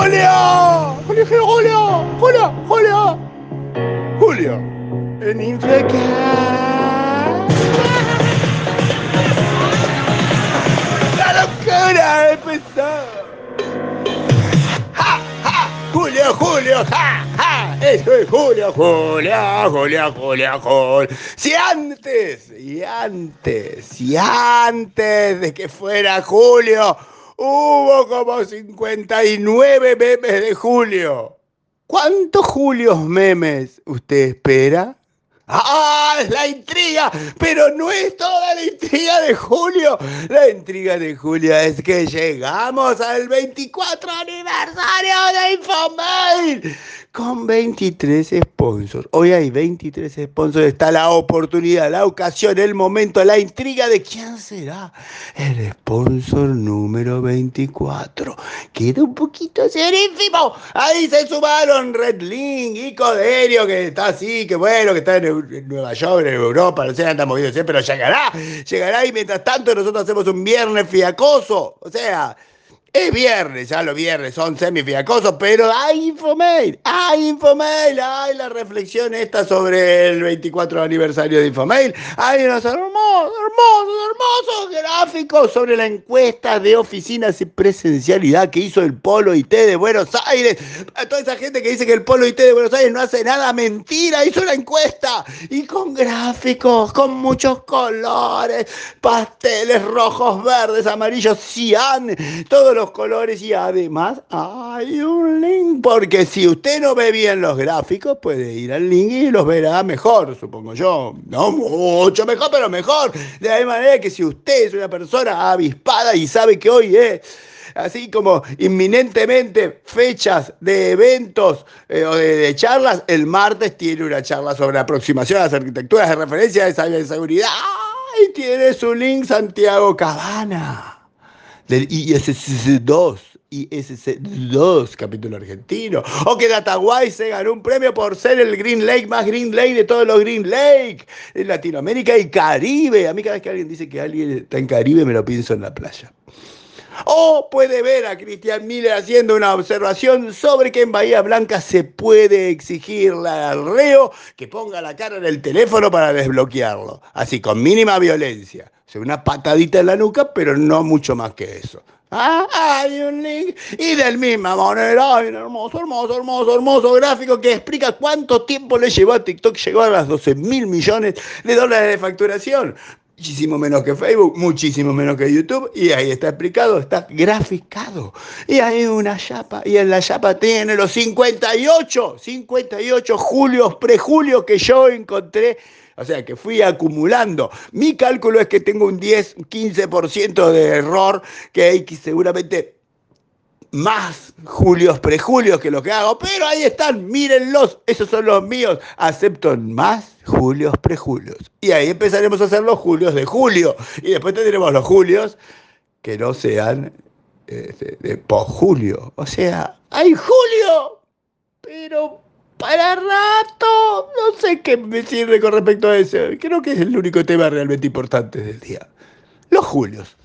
Julio! Julio, Julio, Julio, Julio, Julio, en Infracar. La locura empezó. ¡Ja, ja! Julio, Julio, ja, ja. Eso es Julio, Julio, Julio, Julio, Julio. Si antes, y antes, y antes de que fuera Julio, hubo como 59 memes de Julio. ¿Cuántos Julios memes usted espera? ¡Ah! La intriga, pero no es toda la intriga de Julio. La intriga de Julio es que llegamos al 24 aniversario de Infomail con 23 sponsors. Hoy hay 23 sponsors. Está la oportunidad, la ocasión, el momento, la intriga de quién será el sponsor número 24. Queda un poquito serísimo. Ahí se sumaron Redlink y Coderio, que está así, que bueno, que está en Nueva York, en Europa, no sé, anda movido pero llegará. Llegará y mientras tanto nosotros hacemos un viernes fiacoso. O sea, es viernes, ya los viernes son semifiacosos, pero hay Infomail, hay Infomail, hay la reflexión esta sobre el 24 aniversario de Infomail, hay unos hermosos, hermosos, hermosos gráficos sobre la encuesta de oficinas y presencialidad que hizo el Polo IT de Buenos Aires. A toda esa gente que dice que el Polo IT de Buenos Aires no hace nada, mentira, hizo una encuesta y con gráficos, con muchos colores, pasteles rojos, verdes, amarillos, cian, todos los colores y además hay un link, porque si usted no ve bien los gráficos, puede ir al link y los verá mejor, supongo yo. No mucho mejor, pero mejor. De la manera que si usted es una persona avispada y sabe que hoy es así como inminentemente fechas de eventos eh, o de, charlas, el martes tiene una charla sobre aproximación a las arquitecturas de referencia de seguridad. Y tiene su link Santiago Cabana del ISC2, ISC2, capítulo argentino. O que Dataguay se ganó un premio por ser el Green Lake más Green Lake de todos los Green Lake en Latinoamérica y Caribe. A mí cada vez que alguien dice que alguien está en Caribe me lo pienso en la playa. O puede ver a Cristian Miller haciendo una observación sobre que en Bahía Blanca se puede exigirle al reo que ponga la cara en el teléfono para desbloquearlo. Así, con mínima violencia una patadita en la nuca, pero no mucho más que eso. Ah, hay un link. Y del misma manera, hay un hermoso, hermoso, hermoso, hermoso gráfico que explica cuánto tiempo le llevó a TikTok llegar a las 12 mil millones de dólares de facturación. Muchísimo menos que Facebook, muchísimo menos que YouTube. Y ahí está explicado, está graficado. Y hay una chapa. Y en la chapa tiene los 58, 58 julios, prejulios que yo encontré o sea que fui acumulando. Mi cálculo es que tengo un 10, 15% de error, que hay que seguramente más julios, prejulios que lo que hago, pero ahí están, mírenlos, esos son los míos, acepto más julios, prejulios. Y ahí empezaremos a hacer los julios de julio, y después tendremos los julios que no sean este, de, de julio. O sea, hay julio, pero para rato. No sé qué me sirve con respecto a eso. Creo que es el único tema realmente importante del día. Los Julios.